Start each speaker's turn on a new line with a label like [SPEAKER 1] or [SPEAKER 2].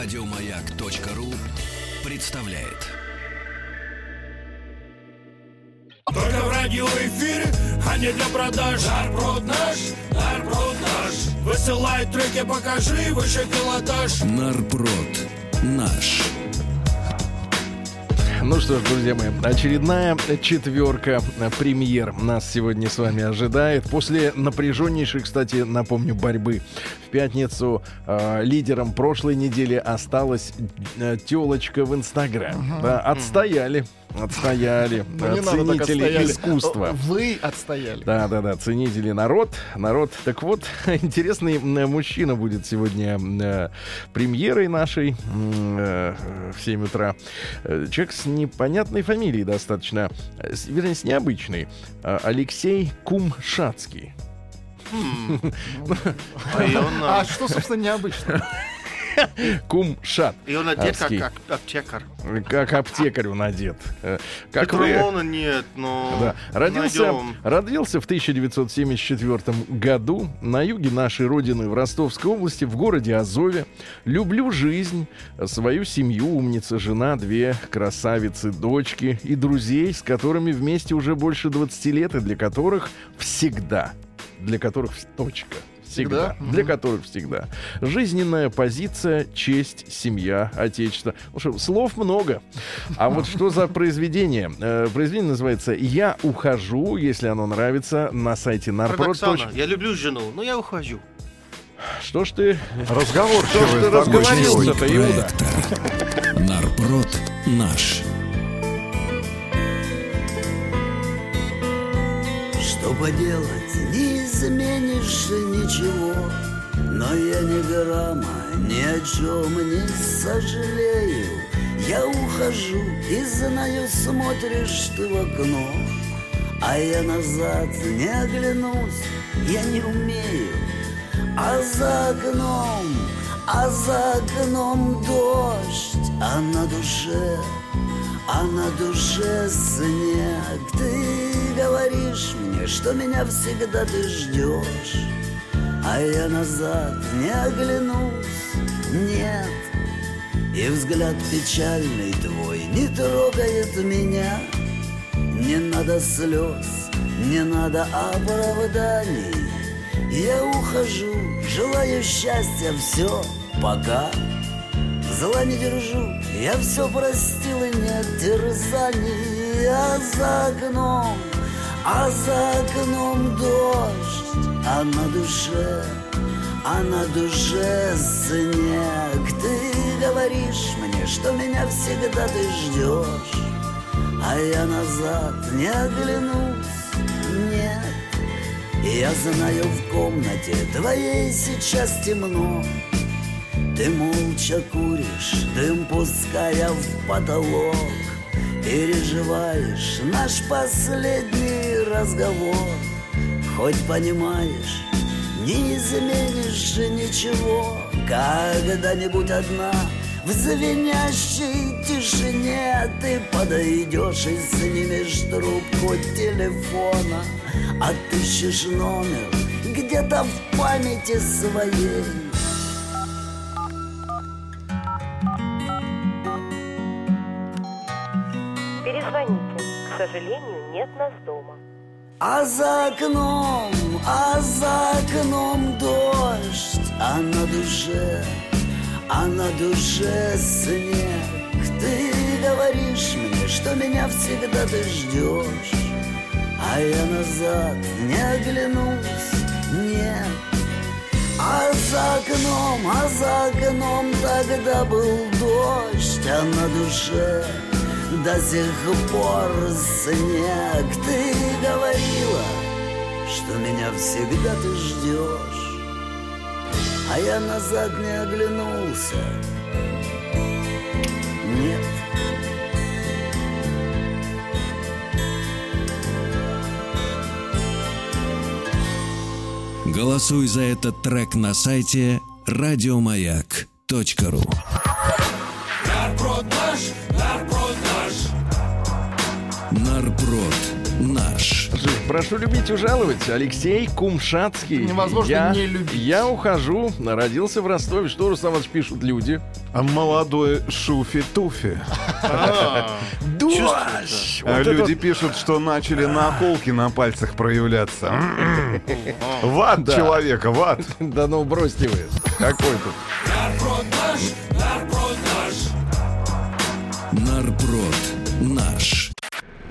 [SPEAKER 1] Радиомаяк.ру представляет.
[SPEAKER 2] Только в радиоэфире, а не для продаж Нарброд наш, нарброд наш Высылай треки, покажи выше пилотаж
[SPEAKER 1] Нарброд наш.
[SPEAKER 3] Ну что ж, друзья мои, очередная четверка премьер нас сегодня с вами ожидает. После напряженнейшей, кстати, напомню, борьбы в пятницу э, лидером прошлой недели осталась э, телочка в Инстаграм. Да, отстояли. Отстояли.
[SPEAKER 4] Ну, не надо так
[SPEAKER 3] Ценители
[SPEAKER 4] отстояли.
[SPEAKER 3] искусства.
[SPEAKER 4] Вы отстояли.
[SPEAKER 3] Да, да, да, ценители народ, народ. Так вот, интересный м, мужчина будет сегодня э, премьерой нашей э, в 7 утра. Э, Человек с непонятной фамилией достаточно, э, с- вернее, с необычной. Э, Алексей Кумшацкий.
[SPEAKER 5] Он,
[SPEAKER 4] А
[SPEAKER 5] э,
[SPEAKER 4] что, собственно, необычно?
[SPEAKER 3] Кумшат.
[SPEAKER 5] и он одет как,
[SPEAKER 3] Адский.
[SPEAKER 5] как аптекарь.
[SPEAKER 3] Как аптекарь он одет. Э, Как вы...
[SPEAKER 5] Петромона нет, но
[SPEAKER 3] Да. Родился,
[SPEAKER 5] найдем.
[SPEAKER 3] родился в 1974 году на юге нашей родины в Ростовской области, в городе Азове. Люблю жизнь, свою семью, умница, жена, две красавицы, дочки и друзей, с которыми вместе уже больше 20 лет и для которых всегда, для которых точка. Всегда.
[SPEAKER 4] Всегда?
[SPEAKER 3] Для которых всегда. Жизненная позиция, честь, семья, отечество. Ну что, слов много. А вот что за произведение? Э, произведение называется «Я ухожу», если оно нравится, на сайте нарпрод.
[SPEAKER 5] Я люблю жену, но я ухожу.
[SPEAKER 3] Что ж ты...
[SPEAKER 4] Разговорчивый
[SPEAKER 3] Что ж ты разговорился-то. Иуда?
[SPEAKER 1] Нарброд наш.
[SPEAKER 6] Что поделать, не изменишь ничего. Но я ни грамма ни о чем не сожалею. Я ухожу и знаю, смотришь ты в окно. А я назад не оглянусь, я не умею. А за окном, а за окном дождь А на душе а на душе снег. Ты говоришь мне, что меня всегда ты ждешь. А я назад не оглянусь, нет. И взгляд печальный твой не трогает меня. Не надо слез, не надо оправданий. Я ухожу, желаю счастья, все, пока. Зла не держу, я все простил и нет терзаний. А за окном, а за окном дождь А на душе, а на душе снег. Ты говоришь мне, что меня всегда ты ждешь А я назад не оглянусь, нет я знаю в комнате твоей сейчас темно. Ты молча куришь, дым пуская в потолок. Переживаешь наш последний разговор Хоть понимаешь, не изменишь же ничего Когда-нибудь одна в звенящей тишине Ты подойдешь и снимешь трубку телефона Отыщешь номер где-то в памяти своей
[SPEAKER 7] Перезвоните. К сожалению, нет нас дома.
[SPEAKER 6] А за окном, а за окном дождь, а на душе, а на душе снег. Ты говоришь мне, что меня всегда ты ждешь, а я назад не оглянусь, нет. А за окном, а за окном тогда был дождь, а на душе до сих пор снег. Ты говорила, что меня всегда ты ждешь, а я назад не оглянулся. Нет.
[SPEAKER 1] Голосуй за этот трек на сайте радиомаяк.ру.
[SPEAKER 2] Нарброд наш, наш
[SPEAKER 1] Нарброд наш.
[SPEAKER 3] Прошу любить и жаловать. Алексей Кумшацкий.
[SPEAKER 4] Невозможно
[SPEAKER 3] я,
[SPEAKER 4] не любить.
[SPEAKER 3] Я ухожу. Родился в Ростове. Что, Руслан Иванович, пишут люди?
[SPEAKER 8] А молодой Шуфи-Туфи.
[SPEAKER 5] А,
[SPEAKER 3] Дождь!
[SPEAKER 8] А люди пишут, что начали наколки на пальцах проявляться. М-м. Ват человека, ват.
[SPEAKER 3] Да ну бросьте вы. Какой тут?
[SPEAKER 2] Нарброд наш, нарброд наш.
[SPEAKER 1] Нарброд наш.